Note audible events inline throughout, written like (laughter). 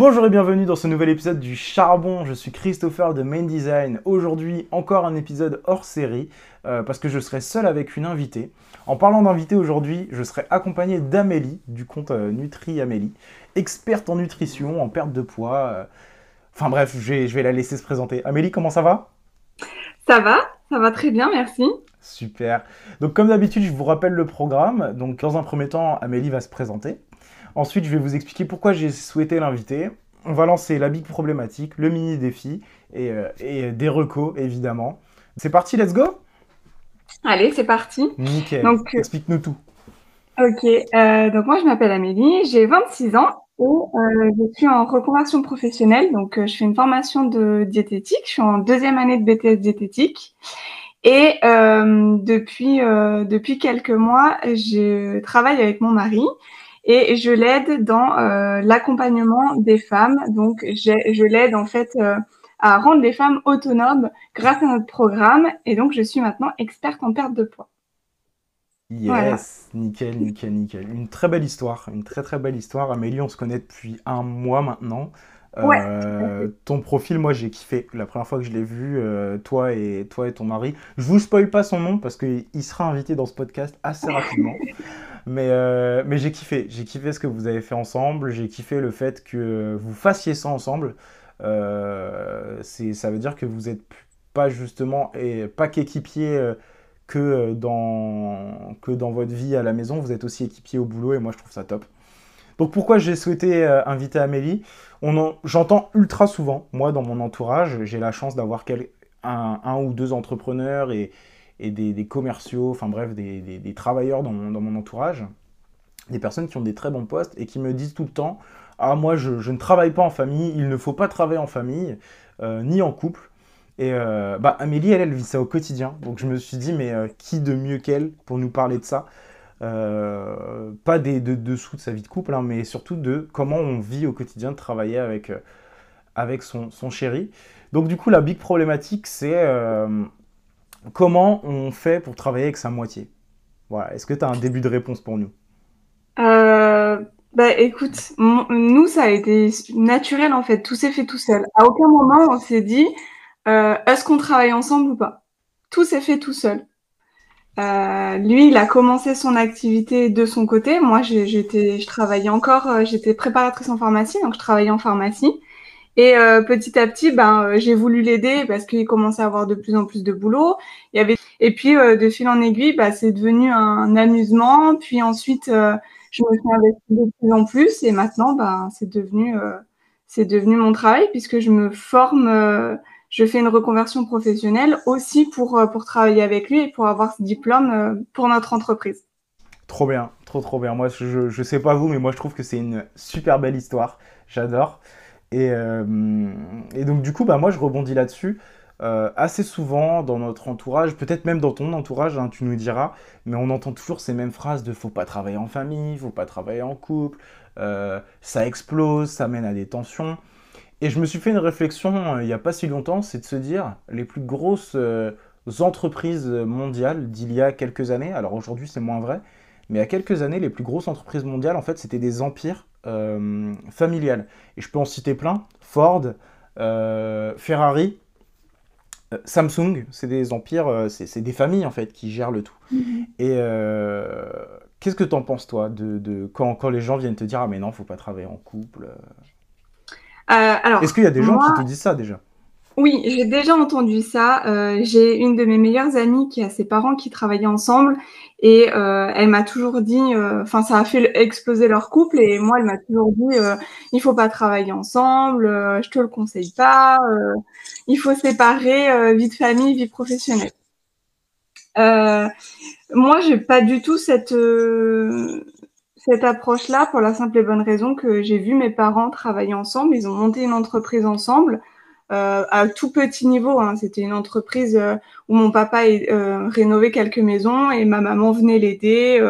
Bonjour et bienvenue dans ce nouvel épisode du Charbon. Je suis Christopher de Main Design. Aujourd'hui, encore un épisode hors série euh, parce que je serai seul avec une invitée. En parlant d'invité aujourd'hui, je serai accompagné d'Amélie du compte euh, Nutri Amélie, experte en nutrition, en perte de poids. euh. Enfin bref, je vais, je vais la laisser se présenter. Amélie, comment ça va? Ça va, ça va très bien, merci. Super. Donc comme d'habitude, je vous rappelle le programme. Donc dans un premier temps, Amélie va se présenter. Ensuite, je vais vous expliquer pourquoi j'ai souhaité l'inviter. On va lancer la big problématique, le mini défi et, euh, et des recos évidemment. C'est parti, let's go Allez, c'est parti. Nickel. Donc, euh, Explique-nous tout. Ok, euh, donc moi je m'appelle Amélie, j'ai 26 ans et euh, je suis en reconversion professionnelle. Donc euh, je fais une formation de diététique, je suis en deuxième année de BTS diététique. Et depuis, depuis quelques mois, je travaille avec mon mari et je l'aide dans euh, l'accompagnement des femmes. Donc je l'aide en fait euh, à rendre les femmes autonomes grâce à notre programme. Et donc je suis maintenant experte en perte de poids. Yes, Voilà. nickel, nickel, nickel. Une très belle histoire, une très très belle histoire. Amélie, on se connaît depuis un mois maintenant. Ouais, Euh, ton profil, moi j'ai kiffé. La première fois que je l'ai vu, euh, toi et toi et ton mari. Je vous spoil pas son nom parce qu'il sera invité dans ce podcast assez rapidement. (laughs) Mais, euh, mais j'ai kiffé. J'ai kiffé ce que vous avez fait ensemble. J'ai kiffé le fait que vous fassiez ça ensemble. Euh, ça veut dire que vous êtes pas justement et pas qu'équipier euh, que euh, dans, que dans votre vie à la maison, vous êtes aussi équipier au boulot et moi je trouve ça top. Donc pourquoi j'ai souhaité inviter Amélie? J'entends ultra souvent, moi dans mon entourage, j'ai la chance d'avoir un, un ou deux entrepreneurs et, et des, commerciaux, enfin bref, des, travailleurs dans mon, entourage, des personnes qui ont des très bons postes et qui me disent tout le temps, ah moi je, ne travaille pas en famille, il ne faut pas travailler en famille, euh, ni en couple. Et euh, bah, Amélie, elle, elle vit ça au quotidien. Donc je me suis dit, mais euh, qui de mieux qu'elle pour nous parler de ça Pas des de, dessous de sa vie de couple, hein, mais surtout de comment on vit au quotidien de travailler avec, avec son, chéri. Donc du coup, la big problématique, c'est comment on fait pour travailler avec sa moitié? Voilà. Est-ce que tu as un début de réponse pour nous? Euh, bah écoute, nous ça a été naturel en fait, tout s'est fait tout seul. À aucun moment on s'est dit euh, est-ce qu'on travaille ensemble ou pas? Tout s'est fait tout seul. Euh, lui, il a commencé son activité de son côté. Moi, j'étais, je travaillais encore, j'étais préparatrice en pharmacie, donc je travaillais en pharmacie. Et euh, petit à petit, ben, euh, j'ai voulu l'aider parce qu'il commençait à avoir de plus en plus de boulot. Il y avait et puis euh, de fil en aiguille, bah, c'est devenu un amusement. Puis ensuite, je me suis investie de plus en plus et maintenant, bah, c'est devenu, c'est devenu mon travail puisque je me forme, je fais une reconversion professionnelle aussi pour, pour travailler avec lui et pour avoir ce diplôme pour notre entreprise. Trop bien, trop trop bien. Moi, je, je sais pas vous, mais moi je trouve que c'est une super belle histoire. J'adore. Et, euh, et donc du coup, bah moi je rebondis là-dessus. Euh, assez souvent dans notre entourage, peut-être même dans ton entourage, hein, tu nous diras, mais on entend toujours ces mêmes phrases de faut pas travailler en famille, faut pas travailler en couple, euh, ça explose, ça mène à des tensions. Et je me suis fait une réflexion il n'y a pas si longtemps, c'est de se dire les plus grosses entreprises mondiales d'il y a quelques années, alors aujourd'hui c'est moins vrai, mais il y a quelques années, les plus grosses entreprises mondiales, en fait, c'était des empires euh, familiales. Et je peux en citer plein. Ford, euh, Ferrari, euh, Samsung, c'est des empires, euh, c'est des familles, en fait, qui gèrent le tout. Et euh, qu'est-ce que t'en penses, toi, de, de- quand, quand les gens viennent te dire, ah mais non, faut pas travailler en couple. Alors, Est-ce qu'il y a des gens qui te disent ça, déjà? Oui, j'ai déjà entendu ça. Euh, j'ai une de mes meilleures amies qui a ses parents qui travaillaient ensemble et euh, elle m'a toujours dit, euh, enfin ça a fait exploser leur couple et moi elle m'a toujours dit, il faut pas travailler ensemble, je te le conseille pas, il faut séparer vie de famille, vie professionnelle. Moi j'ai pas du tout cette cette approche-là pour la simple et bonne raison que j'ai vu mes parents travailler ensemble, ils ont monté une entreprise ensemble euh, à tout petit niveau. Hein. C'était une entreprise euh, où mon papa euh, rénovait quelques maisons et ma maman venait l'aider.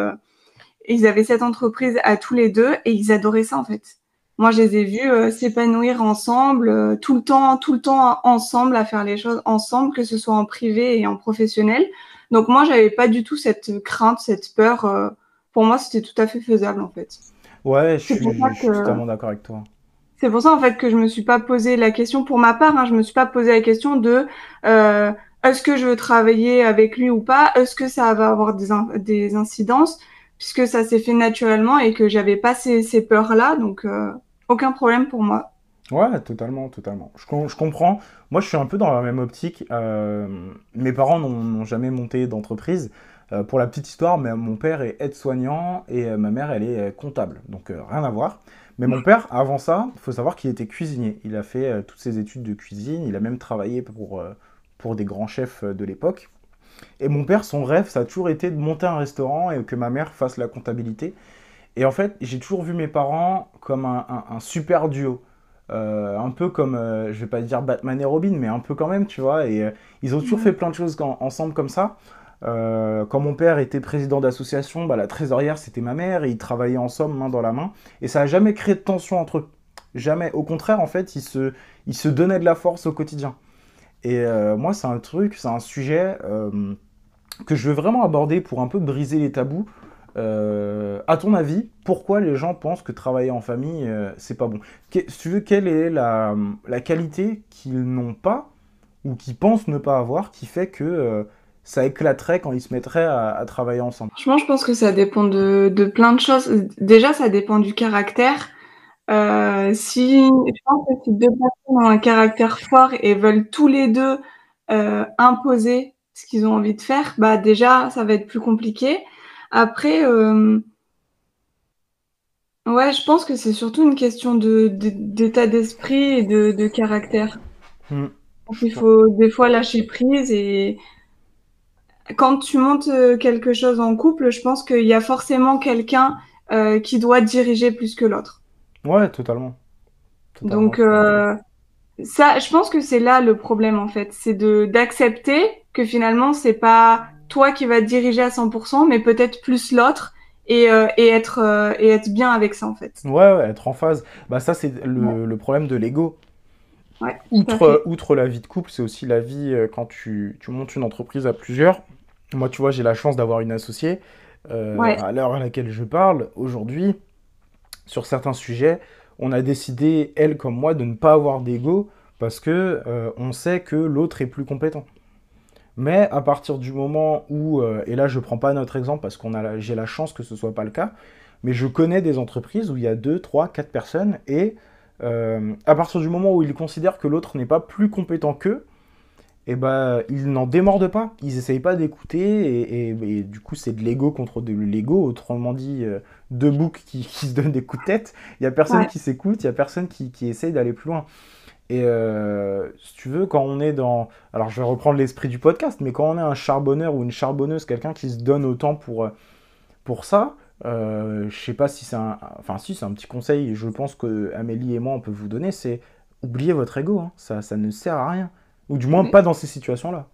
Et ils avaient cette entreprise à tous les deux et ils adoraient ça en fait. Moi, je les ai vus s'épanouir ensemble, tout le temps, tout le temps ensemble, à faire les choses ensemble, que ce soit en privé et en professionnel. Donc moi, j'avais pas du tout cette crainte, cette peur. pour moi, c'était tout à fait faisable en fait. Ouais, je suis, je totalement d'accord avec toi. C'est pour ça en fait que je me suis pas posé la question pour ma part. Hein, je me suis pas posé la question de euh, est-ce que je veux travailler avec lui ou pas? Est-ce que ça va avoir des, des incidences? Puisque ça s'est fait naturellement et que j'avais pas ces, ces peurs-là, donc euh, aucun problème pour moi. Ouais, totalement, totalement. Je, comprends. Moi, je suis un peu dans la même optique. Euh, mes parents n'ont jamais monté d'entreprise. Pour la petite histoire, mais mon père est aide-soignant et ma mère, elle est comptable. Donc rien à voir. Mais mon père, avant ça, il faut savoir qu'il était cuisinier. Il a fait toutes ses études de cuisine. Il a même travaillé pour, pour des grands chefs de l'époque. Et mon père, son rêve, ça a toujours été de monter un restaurant et que ma mère fasse la comptabilité. Et en fait, j'ai toujours vu mes parents comme un, super duo. un peu comme, je vais pas dire Batman et Robin, mais un peu quand même, tu vois. Et ils ont toujours fait plein de choses ensemble comme ça. Euh, quand mon père était président d'association, bah, la trésorière c'était ma mère et ils travaillaient ensemble main dans la main. Et ça n'a jamais créé de tension entre eux. Jamais. Au contraire, en fait, ils se, ils se donnaient de la force au quotidien. Et euh, moi, c'est un truc, c'est un sujet euh, que je veux vraiment aborder pour un peu briser les tabous. à ton avis, pourquoi les gens pensent que travailler en famille, c'est pas bon? Si tu veux, quelle est la, la qualité qu'ils n'ont pas ou qu'ils pensent ne pas avoir qui fait que ça éclaterait quand ils se mettraient à, travailler ensemble Franchement, je pense que ça dépend de, de, plein de choses. Déjà, ça dépend du caractère. Euh, si je pense que si deux personnes ont un caractère fort et veulent tous les deux euh, imposer ce qu'ils ont envie de faire, bah déjà, ça va être plus compliqué. Après, euh, ouais, je pense que c'est surtout une question de d'état d'esprit et de, de caractère. Hmm. il faut des fois lâcher prise et quand tu montes euh, quelque chose en couple, je pense qu'il y a forcément quelqu'un euh, qui doit diriger plus que l'autre. Ouais, totalement. Donc euh, ça, je pense que c'est là le problème en fait, c'est de d'accepter que finalement c'est pas toi qui vas diriger à 100%, mais peut-être plus l'autre. Et, et, être, et être bien avec ça en fait. Ouais, ouais être en phase. Bah ça c'est le, le, problème de l'ego. Ouais, outre, outre la vie de couple, c'est aussi la vie quand tu, tu montes une entreprise à plusieurs. Moi, tu vois, j'ai la chance d'avoir une associée. Euh, à l'heure à laquelle je parle, aujourd'hui, sur certains sujets, on a décidé, elle comme moi, de ne pas avoir d'ego parce que euh, on sait que l'autre est plus compétent. Mais à partir du moment où, euh, et là je prends pas notre exemple parce qu'on a, j'ai la chance que ce soit pas le cas, mais je connais des entreprises où il y a 2, 3, 4 personnes et à partir du moment où ils considèrent que l'autre n'est pas plus compétent qu'eux, et eh ben ils n'en démordent pas, ils essayent pas d'écouter, et, du coup c'est de l'ego contre de l'ego, autrement dit euh, deux boucs qui, (laughs) se donnent des coups de tête, il y a personne qui s'écoute, il y a personne qui, essaye d'aller plus loin. Et euh, si tu veux, quand on est dans... Alors je vais reprendre l'esprit du podcast, mais quand on est un charbonneur ou une charbonneuse, quelqu'un qui se donne autant pour, euh, pour ça, je sais pas si c'est un... Enfin si, c'est un petit conseil, je pense que Amélie et moi on peut vous donner, c'est oubliez votre ego, hein. ça, ça ne sert à rien. Ou du moins pas dans ces situations-là.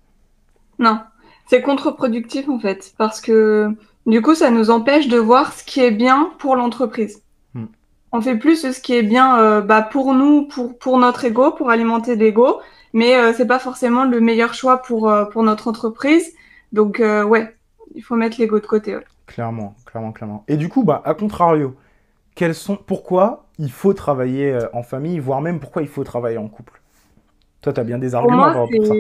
Non, c'est contre-productif en fait, parce que du coup, ça nous empêche de voir ce qui est bien pour l'entreprise. Hmm. On fait plus ce qui est bien euh, bah, pour nous, pour, pour notre ego, pour alimenter l'ego, mais euh, c'est pas forcément le meilleur choix pour, euh, pour notre entreprise. Donc ouais, il faut mettre l'ego de côté. Clairement, clairement, clairement. Et du coup, bah, à contrario, quels sont, pourquoi il faut travailler en famille, voire même pourquoi il faut travailler en couple? Toi, tu as bien des arguments pour moi,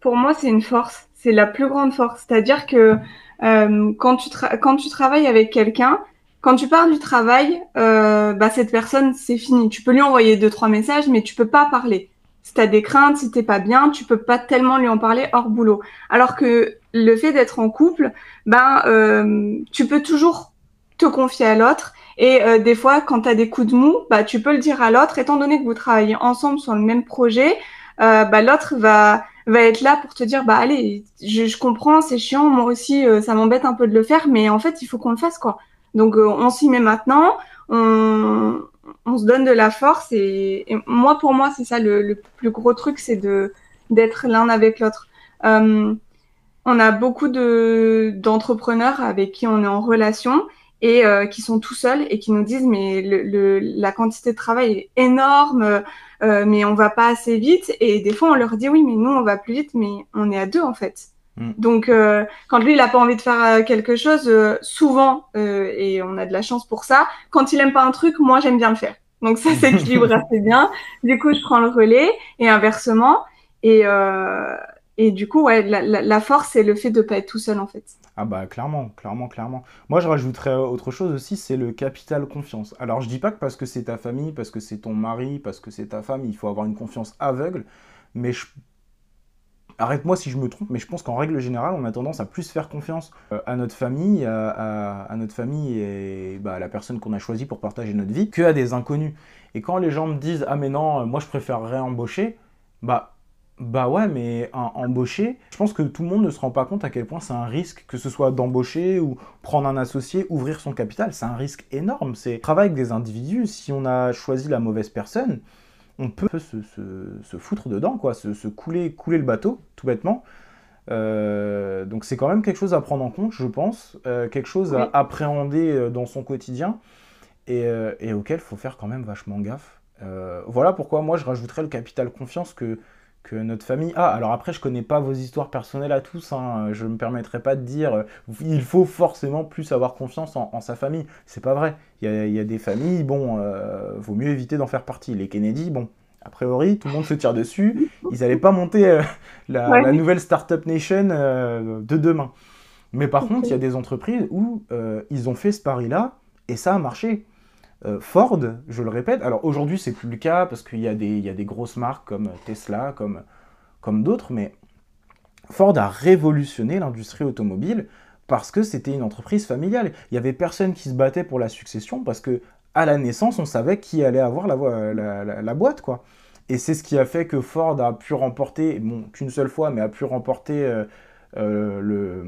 Pour moi, c'est une force. C'est la plus grande force. C'est-à-dire que euh, quand, tu quand tu travailles avec quelqu'un, quand tu parles du travail, euh, bah, cette personne, c'est fini. Tu peux lui envoyer deux, trois messages, mais tu peux pas parler. Si tu as des craintes, si t'es pas bien, tu peux pas tellement lui en parler hors boulot. Alors que le fait d'être en couple, ben, euh, tu peux toujours te confier à l'autre et euh, des fois, quand tu as des coups de mou, bah, tu peux le dire à l'autre, étant donné que vous travaillez ensemble sur le même projet, euh, bah, l'autre va, va être là pour te dire, bah allez, je, je comprends, c'est chiant, moi aussi, euh, ça m'embête un peu de le faire, mais en fait, il faut qu'on le fasse, quoi. Donc, euh, on s'y met maintenant, on, on se donne de la force, et, et moi, pour moi, c'est ça le, le, plus gros truc, c'est de d'être l'un avec l'autre. on a beaucoup de d'entrepreneurs avec qui on est en relation, et euh, qui sont tout seuls et qui nous disent mais le, la quantité de travail est énorme, euh, mais on va pas assez vite. Et des fois on leur dit oui mais nous on va plus vite, mais on est à deux en fait. Mm. Donc euh, quand lui il a pas envie de faire quelque chose, souvent et on a de la chance pour ça, quand il aime pas un truc, moi j'aime bien le faire. Donc ça (laughs) s'équilibre assez bien. Du coup, je prends le relais et inversement. Et, euh, et du coup, ouais, la, force, c'est le fait de ne pas être tout seul, en fait. Ah bah clairement, clairement, clairement. Moi, je rajouterais autre chose aussi, c'est le capital confiance. Alors, je dis pas que parce que c'est ta famille, parce que c'est ton mari, parce que c'est ta femme, il faut avoir une confiance aveugle. Mais je arrête-moi si je me trompe, mais je pense qu'en règle générale, on a tendance à plus faire confiance euh, à notre famille, à, notre famille et bah, à la personne qu'on a choisie pour partager notre vie, qu'à des inconnus. Et quand les gens me disent ah mais non, moi je préférerais embaucher, bah bah ouais, mais embaucher, je pense que tout le monde ne se rend pas compte à quel point c'est un risque, que ce soit d'embaucher ou prendre un associé, ouvrir son capital, c'est un risque énorme. C'est travailler avec des individus. Si on a choisi la mauvaise personne, on peut se, foutre dedans, quoi, se, couler, couler le bateau, tout bêtement. Euh, donc c'est quand même quelque chose à prendre en compte, je pense, euh, quelque chose à appréhender euh, dans son quotidien et, auquel il faut faire quand même vachement gaffe. voilà pourquoi moi je rajouterais le capital confiance que, que notre famille a. Alors après, je connais pas vos histoires personnelles à tous, hein. je ne me permettrai pas de dire il faut forcément plus avoir confiance en, sa famille. C'est pas vrai. Il y, a, des familles, bon, euh, vaut mieux éviter d'en faire partie. Les Kennedy, bon, a priori, tout le monde se tire dessus. Ils n'allaient pas monter euh, la, nouvelle Startup Nation euh, de demain. Mais par contre, il y a des entreprises où ils ont fait ce pari-là et ça a marché. Euh, Ford, je le répète, alors aujourd'hui c'est plus le cas parce qu'il y, a des grosses marques comme Tesla, comme, comme d'autres, mais Ford a révolutionné l'industrie automobile parce que c'était une entreprise familiale. Il y avait personne qui se battait pour la succession parce que à la naissance on savait qui allait avoir la, la, boîte quoi. Et c'est ce qui a fait que Ford a pu remporter, bon qu'une seule fois, mais a pu remporter euh, euh, le,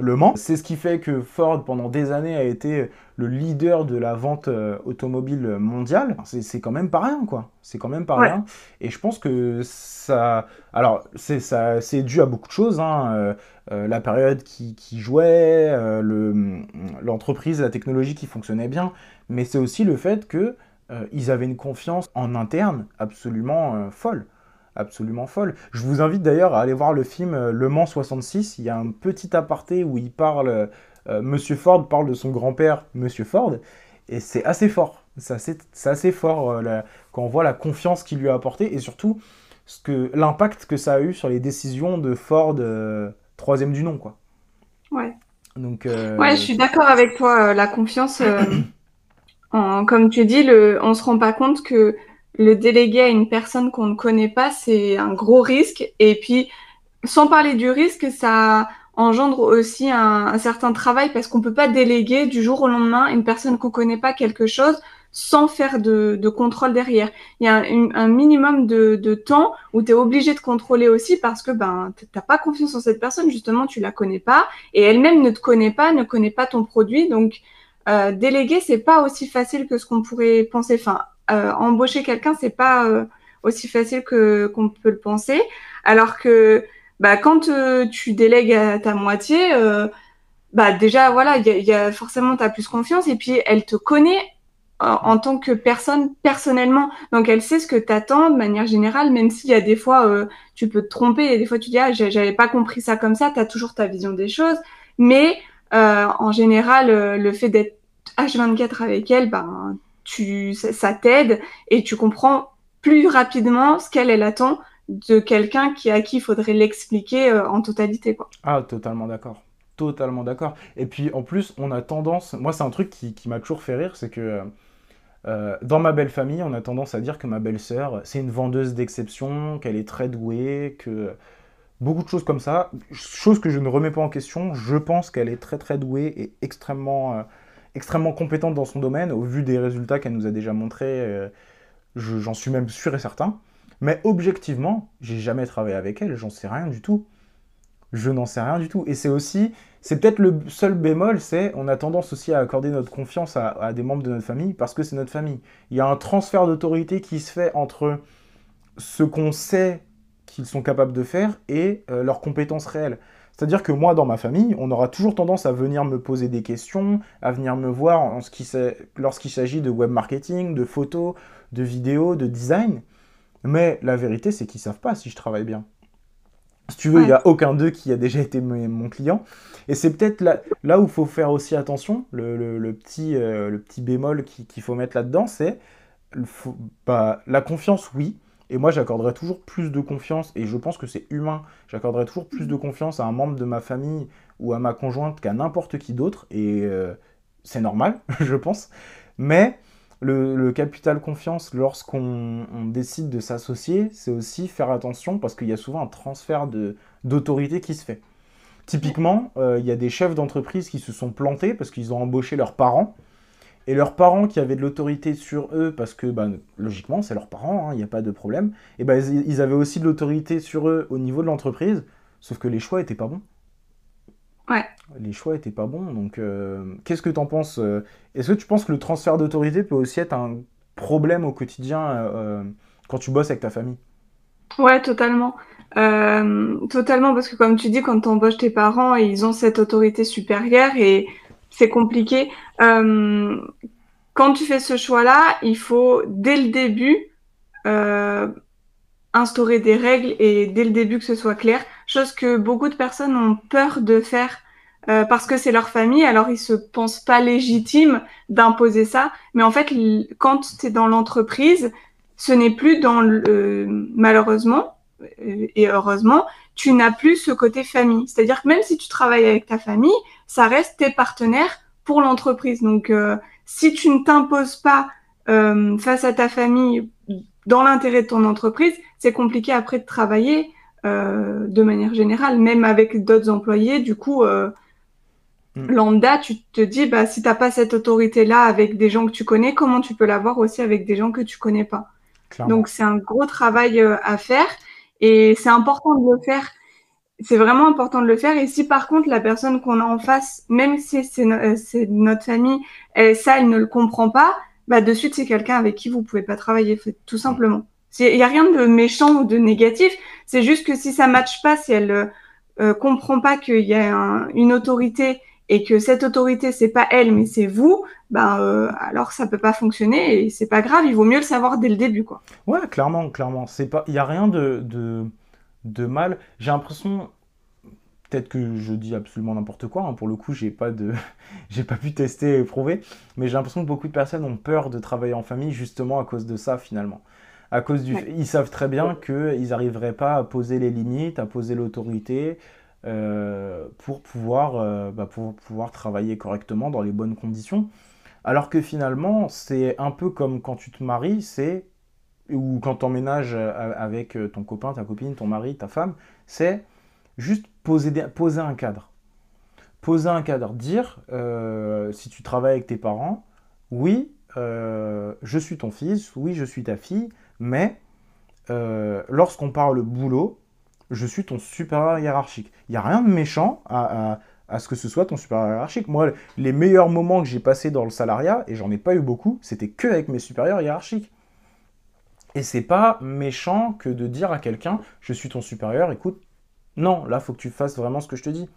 le Mans. C'est ce qui fait que Ford, pendant des années, a été le leader de la vente euh, automobile mondiale. C'est quand même pas rien, quoi. C'est quand même pas rien. Et je pense que ça... Alors, c'est dû à beaucoup de choses. Hein. Euh, la période qui, qui jouait, l'entreprise, la technologie qui fonctionnait bien. Mais c'est aussi le fait que ils avaient une confiance en interne absolument folle absolument folle. Je vous invite d'ailleurs à aller voir le film euh, Le Mans 66. Il y a un petit aparté où il parle, euh, euh, Monsieur Ford parle de son grand-père, Monsieur Ford, et c'est assez fort. C'est assez, fort quand on voit la confiance qu'il lui a apportée et surtout l'impact que ça a eu sur les décisions de Ford, troisième du nom, quoi. Ouais. Donc, ouais, je suis d'accord avec toi. La confiance, comme tu dis, le, on se rend pas compte que le déléguer à une personne qu'on ne connaît pas, c'est un gros risque. Et puis, sans parler du risque, ça engendre aussi un, certain travail parce qu'on peut pas déléguer du jour au lendemain une personne qu'on connaît pas quelque chose sans faire de, contrôle derrière. Il y a un, minimum de, temps où tu es obligé de contrôler aussi parce que ben t'as pas confiance en cette personne, justement tu la connais pas et elle-même ne te connaît pas, ne connaît pas ton produit. Donc euh, déléguer c'est pas aussi facile que ce qu'on pourrait penser. Enfin embaucher quelqu'un, c'est pas euh, aussi facile que qu'on peut le penser. Alors que bah, quand euh, tu délègues à ta moitié, bah déjà voilà, il y a, forcément tu as plus confiance et puis elle te connaît en tant que personne personnellement. Donc elle sait ce que t'attends de manière générale, même s'il y a des fois tu peux te tromper et des fois tu dis ah j'avais pas compris ça comme ça. tu as toujours ta vision des choses, mais en général le fait d'être H24 avec elle, ben tu, ça t'aide et tu comprends plus rapidement ce qu'elle elle attend de quelqu'un qui à qui il faudrait l'expliquer euh, en totalité quoi. Ah totalement d'accord. Totalement d'accord. Et puis en plus, on a tendance, moi c'est un truc qui, qui m'a toujours fait rire, c'est que euh, dans ma belle famille, on a tendance à dire que ma belle-sœur, c'est une vendeuse d'exception, qu'elle est très douée, que beaucoup de choses comme ça, choses que je ne remets pas en question. Je pense qu'elle est très très douée et extrêmement euh, extrêmement compétente dans son domaine, au vu des résultats qu'elle nous a déjà montrés, euh, j'en suis même sûr et certain. Mais objectivement, j'ai jamais travaillé avec elle, j'en sais rien du tout. Je n'en sais rien du tout. Et c'est aussi, c'est peut-être le seul bémol, c'est on a tendance aussi à accorder notre confiance à, des membres de notre famille parce que c'est notre famille. Il y a un transfert d'autorité qui se fait entre ce qu'on sait qu'ils sont capables de faire et euh, leurs compétences réelles. C'est-à-dire que moi, dans ma famille, on aura toujours tendance à venir me poser des questions, à venir me voir en ce qui lorsqu'il s'agit de web marketing, de photos, de vidéos, de design. Mais la vérité, c'est qu'ils savent pas si je travaille bien. Si tu veux, il n'y a aucun d'eux qui a déjà été mon client. Et c'est peut-être là, là, où il faut faire aussi attention. Le, petit, euh, le petit bémol qu'il faut mettre là-dedans, c'est bah, la confiance, oui. Et moi, j'accorderais toujours plus de confiance, et je pense que c'est humain, j'accorderais toujours plus de confiance à un membre de ma famille ou à ma conjointe qu'à n'importe qui d'autre, et euh, c'est normal, (laughs) je pense. Mais le, capital confiance, lorsqu'on décide de s'associer, c'est aussi faire attention parce qu'il y a souvent un transfert d'autorité qui se fait. Typiquement, euh, il y a des chefs d'entreprise qui se sont plantés parce qu'ils ont embauché leurs parents. Et leurs parents qui avaient de l'autorité sur eux, parce que bah, logiquement c'est leurs parents, hein, il n'y a pas de problème, et ben ils avaient aussi de l'autorité sur eux au niveau de l'entreprise, sauf que les choix n'étaient pas bons. Ouais. Les choix étaient pas bons. Donc, euh, qu'est-ce que tu en penses euh, Est-ce que tu penses que le transfert d'autorité peut aussi être un problème au quotidien euh, quand tu bosses avec ta famille? Ouais, totalement. totalement, parce que comme tu dis, quand tu embauches tes parents, ils ont cette autorité supérieure et c'est compliqué. quand tu fais ce choix-là, il faut, dès le début, instaurer des règles et dès le début que ce soit clair, chose que beaucoup de personnes ont peur de faire euh, parce que c'est leur famille, alors ils se pensent pas légitimes d'imposer ça, mais en fait quand tu es dans l'entreprise, ce n'est plus dans le malheureusement euh, et heureusement, tu n'as plus ce côté famille. C'est-à-dire que même si tu travailles avec ta famille, ça reste tes partenaires pour l'entreprise. Donc euh, si tu ne t'imposes pas face à ta famille dans l'intérêt de ton entreprise, c'est compliqué après de travailler euh, de manière générale, même avec d'autres employés. Du coup, euh, mm. lambda, tu te dis, bah, si tu n'as pas cette autorité-là avec des gens que tu connais, comment tu peux l'avoir aussi avec des gens que tu connais pas? Donc, c'est un gros travail euh, à faire et c'est important de le faire. C'est vraiment important de le faire. Et si par contre la personne qu'on a en face, même si c'est notre famille, ça, elle ne le comprend pas, bah de suite c'est quelqu'un avec qui vous pouvez pas travailler, tout simplement. Il n'y a rien de méchant ou de négatif. C'est juste que si ça matche pas, si elle euh, euh comprend pas qu'il y a une autorité et que cette autorité c'est pas elle mais c'est vous, ben euh, alors ça peut pas fonctionner et c'est pas grave. Il vaut mieux le savoir dès le début, quoi. Ouais, clairement, clairement. C'est pas, il y a rien de de, de mal. J'ai l'impression, peut-être que je dis absolument n'importe quoi. Hein. Pour le coup, j'ai pas de, (laughs) j'ai pas pu tester et prouver, mais j'ai l'impression que beaucoup de personnes ont peur de travailler en famille justement à cause de ça finalement à cause du, ils savent très bien qu'ils n'arriveraient pas à poser les limites, à poser l'autorité euh, pour pouvoir, euh, bah, pour pouvoir travailler correctement dans les bonnes conditions. Alors que finalement, c'est un peu comme quand tu te maries, c'est ou quand tu emménages euh, avec ton copain, ta copine, ton mari, ta femme, c'est juste poser, poser un cadre. Poser un cadre, dire si tu travailles avec tes parents, oui, je suis ton fils, oui, je suis ta fille, mais lorsqu'on parle boulot, je suis ton supérieur hiérarchique. Il n'y a rien de méchant à, ce que ce soit ton supérieur hiérarchique. Moi, les meilleurs moments que j'ai passés dans le salariat, et j'en ai pas eu beaucoup, c'était que avec mes supérieurs hiérarchiques. Et c'est pas méchant que de dire à quelqu'un, je suis ton supérieur, écoute, non, là, faut que tu fasses vraiment ce que je te dis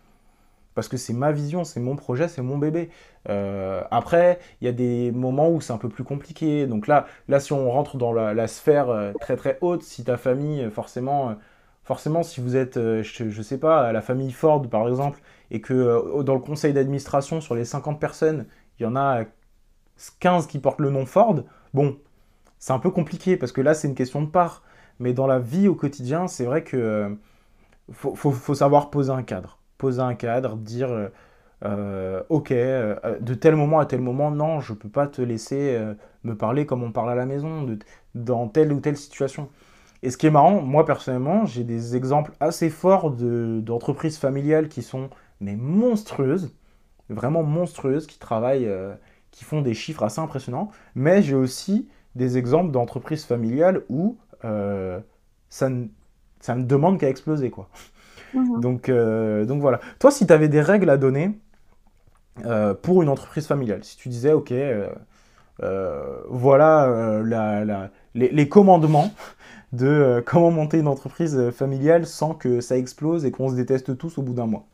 parce que c'est ma vision, c'est mon projet, c'est mon bébé. Euh, après, il y a des moments où c'est un peu plus compliqué. Donc là, là si on rentre dans la, sphère euh, très très haute, si ta famille, euh, forcément, forcément si vous êtes, je, ne sais pas, la famille Ford par exemple, et que dans le conseil d'administration, sur les 50 personnes, il y en a 15 qui portent le nom Ford, bon, c'est un peu compliqué parce que là, c'est une question de part. Mais dans la vie au quotidien, c'est vrai que faut savoir poser un cadre poser un cadre, dire euh, euh, ok, euh, de tel moment à tel moment, non, je ne peux pas te laisser me parler comme on parle à la maison, dans telle ou telle situation. Et ce qui est marrant, moi personnellement, j'ai des exemples assez forts d'entreprises familiales qui sont mais monstrueuses, vraiment monstrueuses, qui travaillent, qui font des chiffres assez impressionnants. Mais j'ai aussi des exemples d'entreprises familiales où ça, ne, ça ne demande qu'à exploser, quoi. Mhm. Donc, euh, donc voilà. Toi, si tu avais des règles à donner euh, pour une entreprise familiale, si tu disais, OK, euh, voilà la, les, commandements de (laughs) comment monter une entreprise familiale sans que ça explose et qu'on se déteste tous au bout d'un mois.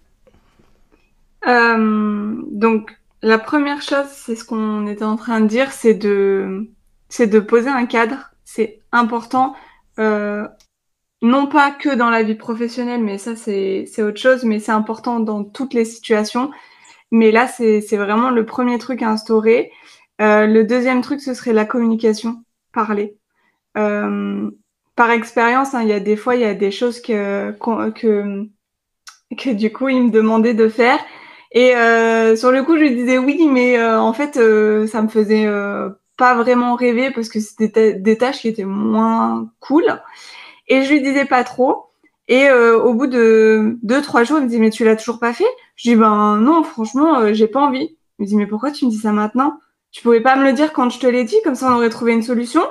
donc, la première chose, c'est ce qu'on était en train de dire, c'est de, c'est de poser un cadre. C'est important non pas que dans la vie professionnelle, mais ça c'est autre chose, mais c'est important dans toutes les situations. Mais là, c'est vraiment le premier truc à instaurer. Euh, le deuxième truc, ce serait la communication. parler. Par expérience, hein, il y a des fois, il y a des choses que, que, que du coup, il me demandait de faire. Et sur le coup, je lui disais oui, mais en fait, ça me faisait pas vraiment rêver parce que c'était des tâches qui étaient moins cool. Et je lui disais pas trop. Et euh, au bout de deux, trois jours, il me dit mais tu l'as toujours pas fait? Je dis ben non, franchement, euh, j'ai pas envie. Il me dit mais pourquoi tu me dis ça maintenant? Tu pouvais pas me le dire quand je te l'ai dit, comme ça on aurait trouvé une solution.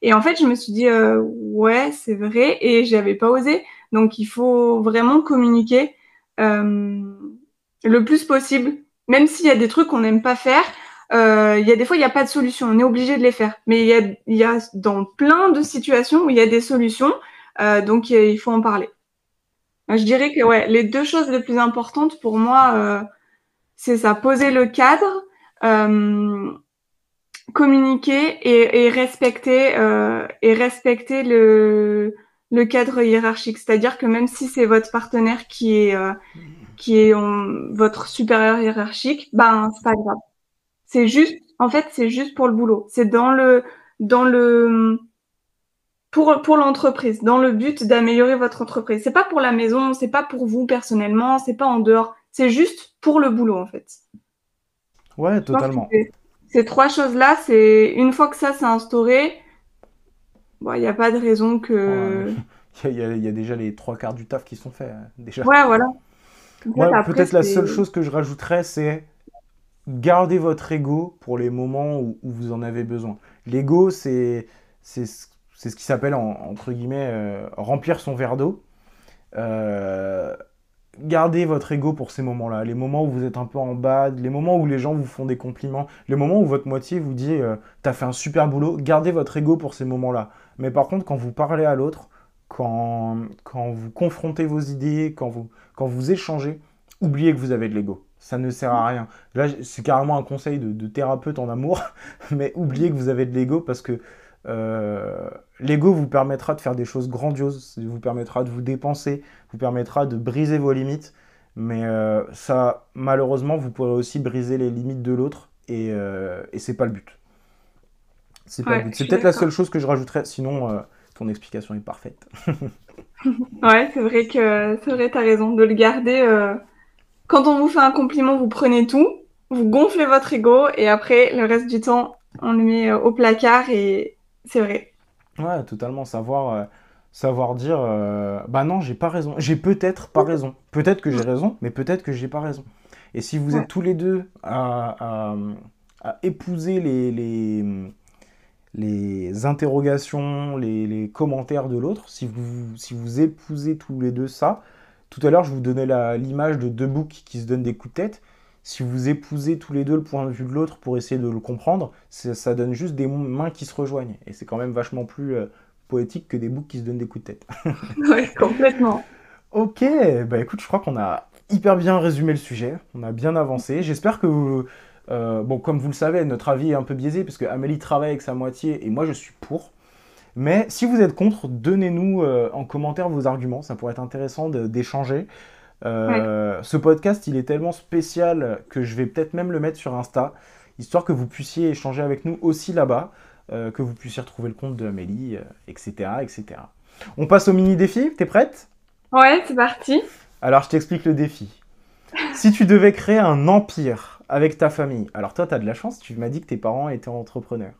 Et en fait, je me suis dit euh, ouais, c'est vrai, et j'avais pas osé. Donc il faut vraiment communiquer le plus possible, même s'il y a des trucs qu'on n'aime pas faire. Il y a des fois, il n'y a pas de solution. On est obligé de les faire. Mais il y a, y a dans plein de situations où il y a des solutions. donc il faut en parler. Je dirais que ouais, les deux choses les plus importantes pour moi, euh, c'est ça, poser le cadre, euh, communiquer et, et respecter euh, et respecter le, le cadre hiérarchique. C'est-à-dire que même si c'est votre partenaire qui est euh, qui est votre supérieur hiérarchique, ben c'est pas grave. C'est juste, en fait, c'est juste pour le boulot. C'est dans le dans le pour, pour l'entreprise, dans le but d'améliorer votre entreprise. C'est pas pour la maison, c'est pas pour vous personnellement, c'est pas en dehors, c'est juste pour le boulot en fait. Ouais, totalement. Ces trois choses-là, c'est une fois que ça s'est instauré, il n'y a pas de raison que. (laughs) Il y, y, a déjà les trois quarts du taf qui sont faits. Hein, déjà. Ouais, voilà. Peut-être la seule chose que je rajouterais, c'est garder votre ego pour les moments où, où vous en avez besoin. L'ego, c'est c'est ce qui s'appelle, entre guillemets, euh, remplir son verre d'eau. Euh, gardez votre ego pour ces moments-là, les moments où vous êtes un peu en bas, les moments où les gens vous font des compliments, les moments où votre moitié vous dit euh, t'as fait un super boulot, gardez votre ego pour ces moments-là. Mais par contre, quand vous parlez à l'autre, quand, quand vous confrontez vos idées, quand vous, quand vous échangez, oubliez que vous avez de l'ego. Ça ne sert à rien. Là, c'est carrément un conseil de, de, thérapeute en amour, (laughs) mais oubliez que vous avez de l'ego parce que l'ego vous permettra de faire des choses grandioses, vous permettra de vous dépenser, vous permettra de briser vos limites, mais euh, ça, malheureusement, vous pourrez aussi briser les limites de l'autre, et, euh, et c'est pas le but. C'est peut-être la seule chose que je rajouterais, sinon ton explication est parfaite. (laughs) ouais, c'est vrai que c'est vrai, t'as raison de le garder. Quand on vous fait un compliment, vous prenez tout, vous gonflez votre ego, et après le reste du temps, on le met au placard et, c'est vrai. Ouais, totalement. Savoir, euh, savoir dire, euh, bah non, j'ai pas raison. J'ai peut-être pas raison. Peut-être que j'ai raison, mais peut-être que j'ai pas raison. Et si vous êtes tous les deux à, épouser les, les, les interrogations, les, les, commentaires de l'autre, si vous, si vous épousez tous les deux ça, tout à l'heure, je vous donnais l'image de deux boucs qui se donnent des coups de tête si vous épousez tous les deux le point de vue de l'autre pour essayer de le comprendre, ça donne juste des mains qui se rejoignent. Et c'est quand même vachement plus euh, poétique que des boucs qui se donnent des coups de tête. (laughs) oui, complètement. ok, bah écoute, je crois qu'on a hyper bien résumé le sujet, on a bien avancé. J'espère que vous... Euh, bon, comme vous le savez, notre avis est un peu biaisé parce que Amélie travaille avec sa moitié et moi je suis pour. Mais si vous êtes contre, donnez-nous euh, en commentaire vos arguments, ça pourrait être intéressant d'échanger. Euh, ce podcast, il est tellement spécial que je vais peut-être même le mettre sur Insta, histoire que vous puissiez échanger avec nous aussi là-bas, euh, que vous puissiez retrouver le compte de Amélie, etc., euh, etc. On passe au mini défi. T'es prête? Ouais, c'est parti. Alors, je t'explique le défi. si tu devais créer un empire avec ta famille, alors toi, tu as de la chance, tu m'as dit que tes parents étaient entrepreneurs.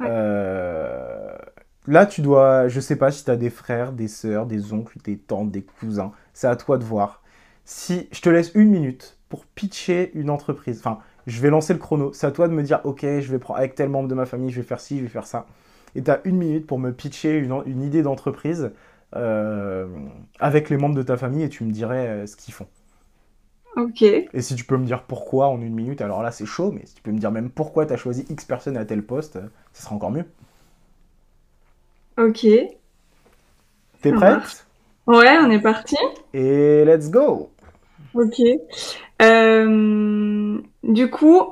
là, tu dois, je sais pas si tu as des frères, des sœurs, des oncles, des tantes, des cousins, c'est à toi de voir si je te laisse une minute pour pitcher une entreprise, enfin, je vais lancer le chrono, c'est à toi de me dire, ok, je vais prendre avec tel membre de ma famille, je vais faire ci, je vais faire ça. Et tu as une minute pour me pitcher une, idée d'entreprise euh, avec les membres de ta famille et tu me dirais euh, ce qu'ils font. Ok. Et si tu peux me dire pourquoi en une minute, alors là c'est chaud, mais si tu peux me dire même pourquoi tu as choisi X personne à tel poste, ce sera encore mieux. Ok. T'es prête? Ouais, on est parti. Et let's go. Ok. Euh, du coup,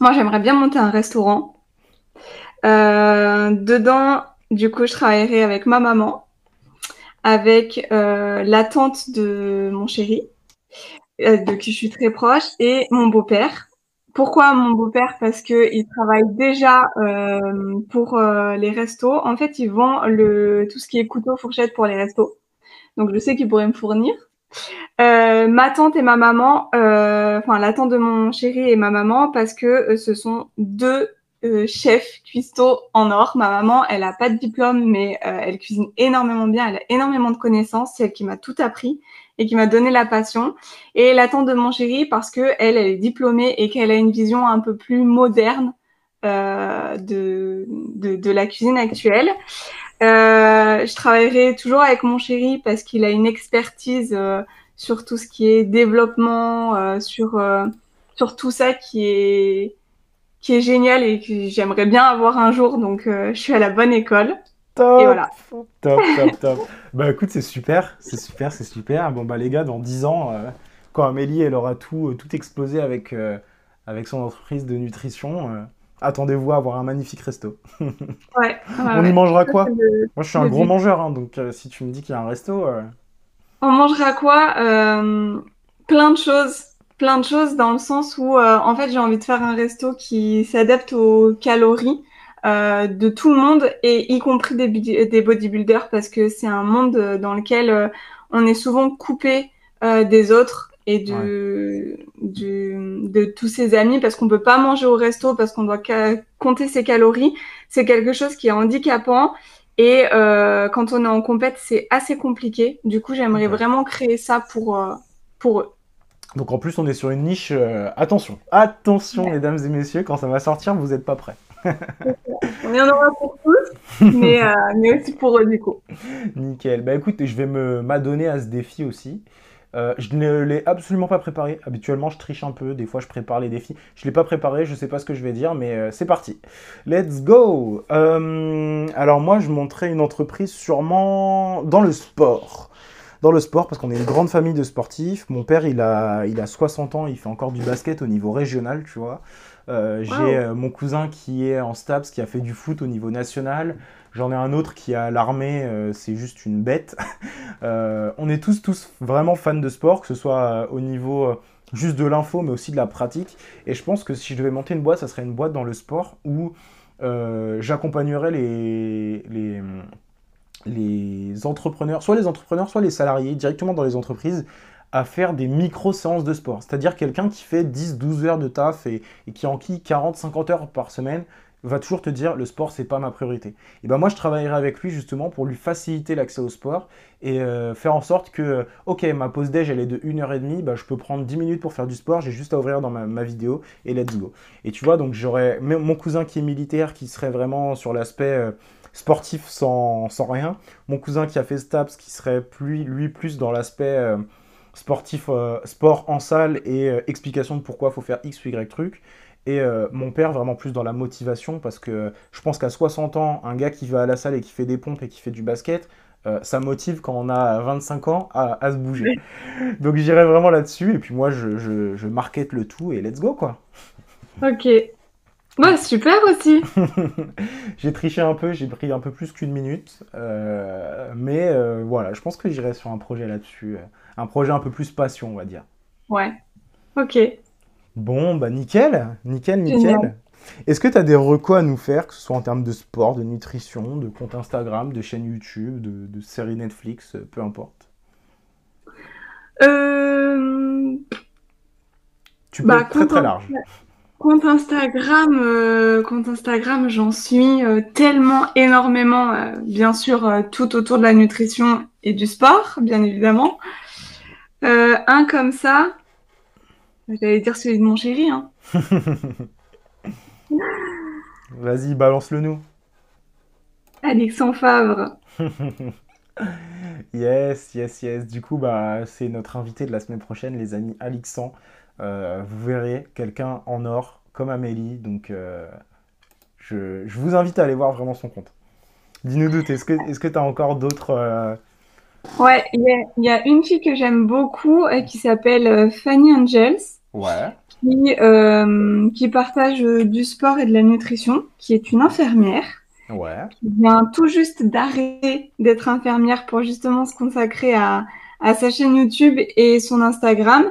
moi j'aimerais bien monter un restaurant. Euh, dedans, du coup, je travaillerai avec ma maman, avec euh, la tante de mon chéri, de qui je suis très proche, et mon beau-père. pourquoi mon beau-père? Parce que il travaille déjà euh, pour euh, les restos. En fait, ils vend le tout ce qui est couteau, fourchette pour les restos. Donc, je sais qu'il pourrait me fournir. Euh, ma tante et ma maman, enfin la tante de mon chéri et ma maman, parce que ce sont deux chefs cuistots en or. Ma maman, elle a pas de diplôme, mais elle cuisine énormément bien. Elle a énormément de connaissances. C'est elle qui m'a tout appris et qui m'a donné la passion. Et la tante de mon chéri parce que elle, elle est diplômée et qu'elle a une vision un peu plus moderne euh, de, de, de, la cuisine actuelle. Euh, je travaillerai toujours avec mon chéri parce qu'il a une expertise euh, sur tout ce qui est développement, euh, sur euh, sur tout ça qui est qui est génial et que j'aimerais bien avoir un jour. Donc, je suis à la bonne école. Top, voilà. top, top, top. (laughs) bah écoute, c'est super, c'est super, c'est super. Bon bah les gars, dans 10 ans, euh, quand Amélie elle aura tout, euh, tout explosé avec, euh, avec son entreprise de nutrition, attendez-vous à avoir un magnifique resto. (laughs) ouais, On y mangera quoi Moi je suis un gros mangeur, hein, donc si tu me dis qu'il y a un resto... On mangera quoi Plein de choses plein de choses dans le sens où en fait j'ai envie de faire un resto qui s'adapte aux calories euh, de tout le monde et y compris des, des bodybuilders parce que c'est un monde dans lequel euh, on est souvent coupé euh, des autres et de, de tous ses amis parce qu'on peut pas manger au resto parce qu'on doit compter ses calories. C'est quelque chose qui est handicapant et quand on est en compète, c'est assez compliqué. Du coup, j'aimerais vraiment créer ça pour, pour eux. Donc en plus, on est sur une niche. attention, attention, mesdames et messieurs, quand ça va sortir, vous n'êtes pas prêts. (laughs) On y en aura pour tous, mais, euh, mais, aussi pour eux du coup. (laughs) Nickel. Bah écoute, je vais me m'adonner à ce défi aussi. Euh, je ne l'ai absolument pas préparé. Habituellement, je triche un peu. Des fois, je prépare les défis. Je ne l'ai pas préparé. Je ne sais pas ce que je vais dire, mais euh, c'est parti. Let's go. alors moi, je montrais une entreprise sûrement dans le sport. Dans le sport, parce qu'on est une grande famille de sportifs. Mon père, il a, il a 60 ans. Il fait encore du basket au niveau régional, tu vois. Euh, j'ai euh, mon cousin qui est en STAPS, qui a fait du foot au niveau national. J'en ai un autre qui a l'armée, euh, c'est juste une bête. (laughs) on est tous, tous vraiment fans de sport, que ce soit au niveau juste de l'info, mais aussi de la pratique. Et je pense que si je devais monter une boîte, ça serait une boîte dans le sport où j'accompagnerais les, les, les entrepreneurs, soit les entrepreneurs, soit les salariés, directement dans les entreprises, à faire des micro-séances de sport. C'est-à-dire quelqu'un qui fait 10-12 heures de taf et, qui enquille 40-50 heures par semaine va toujours te dire le sport c'est pas ma priorité. Et ben moi je travaillerai avec lui justement pour lui faciliter l'accès au sport et euh, faire en sorte que ok ma pause déj elle est de 1h30, bah, je peux prendre 10 minutes pour faire du sport, j'ai juste à ouvrir dans ma, vidéo et let's go. Et tu vois donc j'aurais mon cousin qui est militaire qui serait vraiment sur l'aspect euh, sportif sans, sans, rien, mon cousin qui a fait STAPS qui serait plus, lui plus dans l'aspect euh, sportif, euh, sport en salle et euh, explication de pourquoi il faut faire X ou Y truc. Et euh, mon père vraiment plus dans la motivation parce que je pense qu'à 60 ans, un gars qui va à la salle et qui fait des pompes et qui fait du basket, ça motive quand on a 25 ans à, se bouger. (laughs) Donc j'irai vraiment là-dessus et puis moi je, je, le tout et let's go quoi. (laughs) Ok. Ouais, super aussi. (laughs) j'ai triché un peu, j'ai pris un peu plus qu'une minute. mais voilà, je pense que j'irai sur un projet là-dessus un projet un peu plus passion, on va dire. Ouais. Ok. Bon, bah nickel, nickel, nickel. Est-ce que tu as des recos à nous faire, que ce soit en termes de sport, de nutrition, de compte Instagram, de chaîne YouTube, de, série Netflix, euh, peu importe? Euh... Tu peux bah, être très très large. Compte Instagram, euh, compte Instagram, j'en suis euh, tellement énormément, bien sûr, tout autour de la nutrition et du sport, bien évidemment. Euh, un comme ça, j'allais dire celui de mon chéri. Hein. (laughs) Vas-y, balance-le nous. Alexandre Favre. (laughs) yes, yes, yes. Du coup, bah, c'est notre invité de la semaine prochaine, les amis Alexandre. Euh, vous verrez quelqu'un en or comme Amélie. Donc, euh, je, vous invite à aller voir vraiment son compte. Dis-nous doute, est-ce que tu as encore d'autres Ouais, il y, a, une fille que j'aime beaucoup euh, qui s'appelle euh, Fanny Angels. Ouais. Qui, euh, qui partage du sport et de la nutrition, qui est une infirmière. Ouais. Qui vient tout juste d'arrêter d'être infirmière pour justement se consacrer à, à sa chaîne YouTube et son Instagram.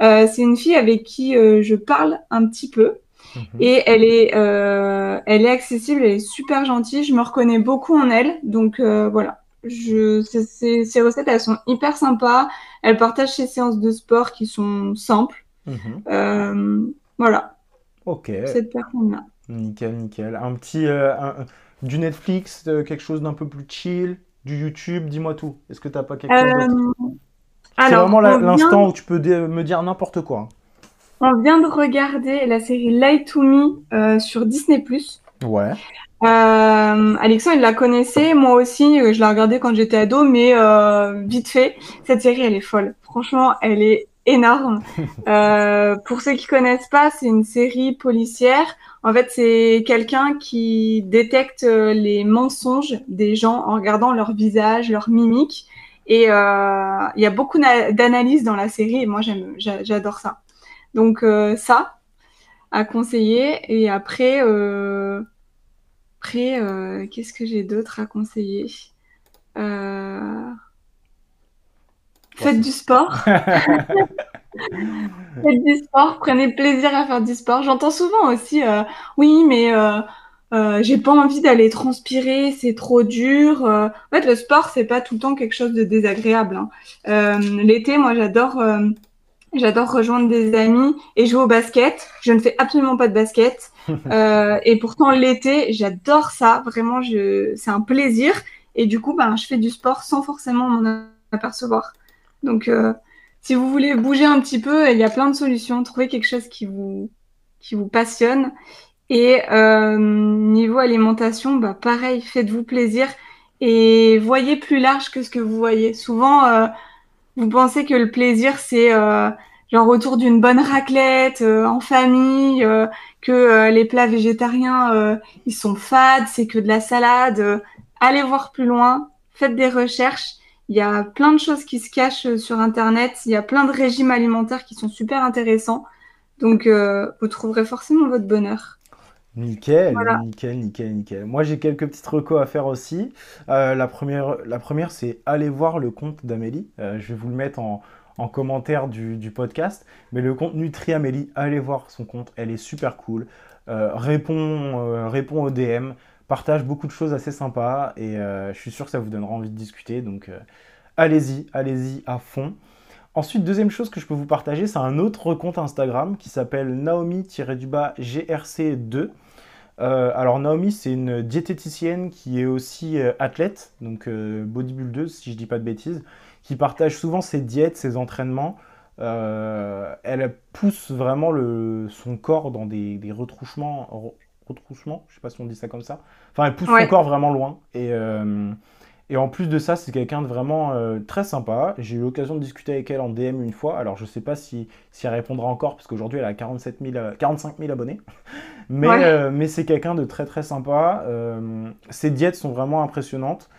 c'est une fille avec qui je parle un petit peu. Mhm. Et elle est, elle est accessible, elle est super gentille. Je me reconnais beaucoup en elle, donc voilà. Je, ces recettes, elles sont hyper sympas. Elle partage ses séances de sport qui sont simples. Mhm. voilà. Ok. Cette personne-là. Nickel, nickel. Un petit, euh, du Netflix, euh, quelque chose d'un peu plus chill, du YouTube, dis-moi tout. Est-ce que t'as pas quelque chose d'autre? Euh, C'est vraiment l'instant où tu peux me dire n'importe quoi. On vient de regarder la série Light to Me sur Disney+. Ouais. Alexandre, il la connaissait, moi aussi, je l'ai regardée quand j'étais ado, mais vite fait. Cette série, elle est folle. Franchement, elle est énorme. (laughs) pour ceux qui connaissent pas, c'est une série policière en fait, c'est quelqu'un qui détecte euh, les mensonges des gens en regardant leur visage, leur mimique. Et euh, il y a beaucoup d'analyses dans la série et moi j'adore ça. Donc euh, ça à conseiller. Et après, après qu'est-ce que j'ai d'autre à conseiller? Faites du sport. (laughs) Faites du sport, prenez plaisir à faire du sport. J'entends souvent aussi, euh, oui, mais euh, euh, j'ai pas envie d'aller transpirer, c'est trop dur. en fait, le sport, c'est pas tout le temps quelque chose de désagréable. Hein. L'été, moi, j'adore, j'adore rejoindre des amis et jouer au basket. Je ne fais absolument pas de basket, (laughs) et pourtant l'été, j'adore ça. Vraiment, je, c'est un plaisir. Et du coup, ben, je fais du sport sans forcément m'en apercevoir. Donc si vous voulez bouger un petit peu, il y a plein de solutions. Trouvez quelque chose qui vous, qui vous passionne. Et euh, niveau alimentation, bah pareil, faites-vous plaisir et voyez plus large que ce que vous voyez. Souvent, euh, vous pensez que le plaisir, c'est euh, genre autour d'une bonne raclette, euh, en famille, euh, que les plats végétariens, ils sont fades, c'est que de la salade. allez voir plus loin, faites des recherches il y a plein de choses qui se cachent euh, sur Internet. Il y a plein de régimes alimentaires qui sont super intéressants. Donc, euh, vous trouverez forcément votre bonheur. Nickel, nickel, nickel, nickel. Moi, j'ai quelques petites recos à faire aussi. Euh, la première, la première c'est aller voir le compte d'Amélie. je vais vous le mettre en, commentaire du, podcast. Mais le compte Nutri Amélie, allez voir son compte. Elle est super cool. répond, répond aux DM partage beaucoup de choses assez sympas et euh, je suis sûr que ça vous donnera envie de discuter. Donc euh, allez-y, allez-y à fond. Ensuite, deuxième chose que je peux vous partager, c'est un autre compte Instagram qui s'appelle Naomi-GRC2. Euh, alors Naomi, c'est une diététicienne qui est aussi athlète, donc bodybuildeuse si je dis pas de bêtises, qui partage souvent ses diètes, ses entraînements. elle pousse vraiment le, son corps dans des, des retrouchements retroussement, je sais pas si on dit ça comme ça. Enfin, elle pousse son corps vraiment loin. Et, euh, et en plus de ça, c'est quelqu'un de vraiment euh, très sympa. J'ai eu l'occasion de discuter avec elle en DM une fois. Alors, je sais pas si, si elle répondra encore, parce qu'aujourd'hui, elle a 47 45 000 abonnés. (laughs) Mais, euh, mais c'est quelqu'un de très très sympa. ses diètes sont vraiment impressionnantes.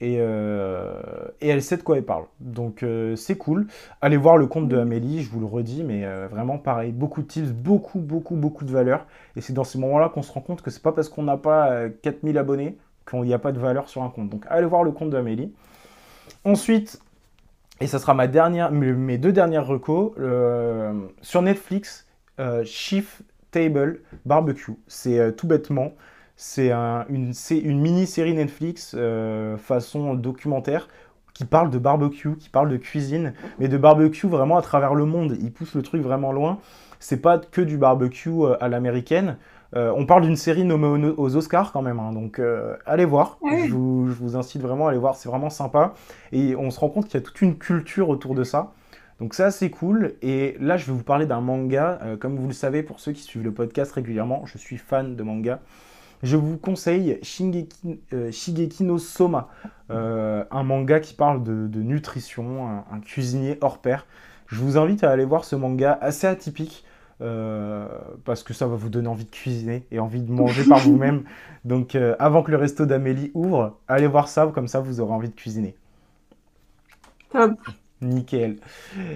Et, et, elle sait de quoi elle parle. Donc c'est cool. Allez voir le compte de Amélie, je vous le redis, mais vraiment pareil, beaucoup de tips, beaucoup, beaucoup, beaucoup de valeur. Et c'est dans ces moments-là qu'on se rend compte que c'est pas parce qu'on n'a pas 4000 euh, abonnés qu'il n'y a pas de valeur sur un compte. Donc allez voir le compte d'Amélie. Ensuite, et ça sera ma dernière, mes deux dernières recos, euh, sur Netflix, euh, Chief Table Barbecue. C'est tout bêtement, c'est une, une mini-série Netflix façon documentaire qui parle de barbecue, qui parle de cuisine, mais de barbecue vraiment à travers le monde. Il pousse le truc vraiment loin c'est pas que du barbecue euh, à l'américaine. Euh, on parle d'une série nommée aux Oscars quand même, hein, donc euh, allez voir. Je, vous, incite vraiment à aller voir, c'est vraiment sympa. Et on se rend compte qu'il y a toute une culture autour de ça. Donc c'est cool. Et là je vais vous parler d'un manga. comme vous le savez, pour ceux qui suivent le podcast régulièrement, je suis fan de manga. Je vous conseille Shigeki, no Soma, un manga qui parle de, nutrition, un, cuisinier hors pair. Je vous invite à aller voir ce manga assez atypique. Euh, parce que ça va vous donner envie de cuisiner et envie de manger par vous-même. (laughs) Donc euh, avant que le resto d'Amélie ouvre, allez voir ça, comme ça vous aurez envie de cuisiner. Top. Nickel.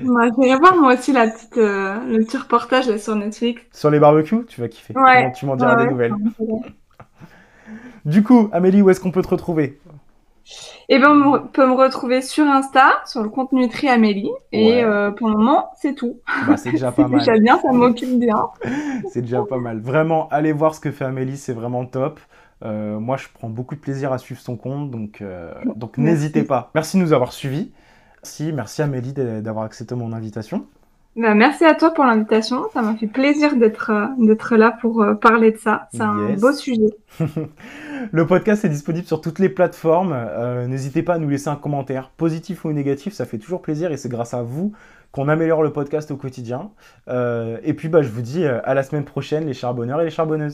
Moi, je vais voir moi aussi la petite, euh, le petit reportage là, sur Netflix. Sur les barbecues, tu vas kiffer. Tu m'en diras des nouvelles. Du coup, Amélie, où est-ce qu'on peut te retrouver? Eh ben, on peut me retrouver sur Insta, sur le compte Nutri Amélie. Et euh, pour le moment, c'est tout. Bah, c'est déjà (laughs) pas mal. déjà bien, ça m'occupe bien. (laughs) c'est déjà pas mal. Vraiment, allez voir ce que fait Amélie, c'est vraiment top. Euh, moi, je prends beaucoup de plaisir à suivre son compte, donc, euh, donc n'hésitez pas. Merci de nous avoir suivis. Merci, merci Amélie d'avoir accepté mon invitation. Bah, merci à toi pour l'invitation. Ça m'a fait plaisir d'être euh, là pour parler de ça. C'est un beau sujet. (laughs) le podcast est disponible sur toutes les plateformes. N'hésitez pas à nous laisser un commentaire, positif ou négatif. Ça fait toujours plaisir et c'est grâce à vous qu'on améliore le podcast au quotidien. et puis, bah, je vous dis à la semaine prochaine, les charbonneurs et les charbonneuses.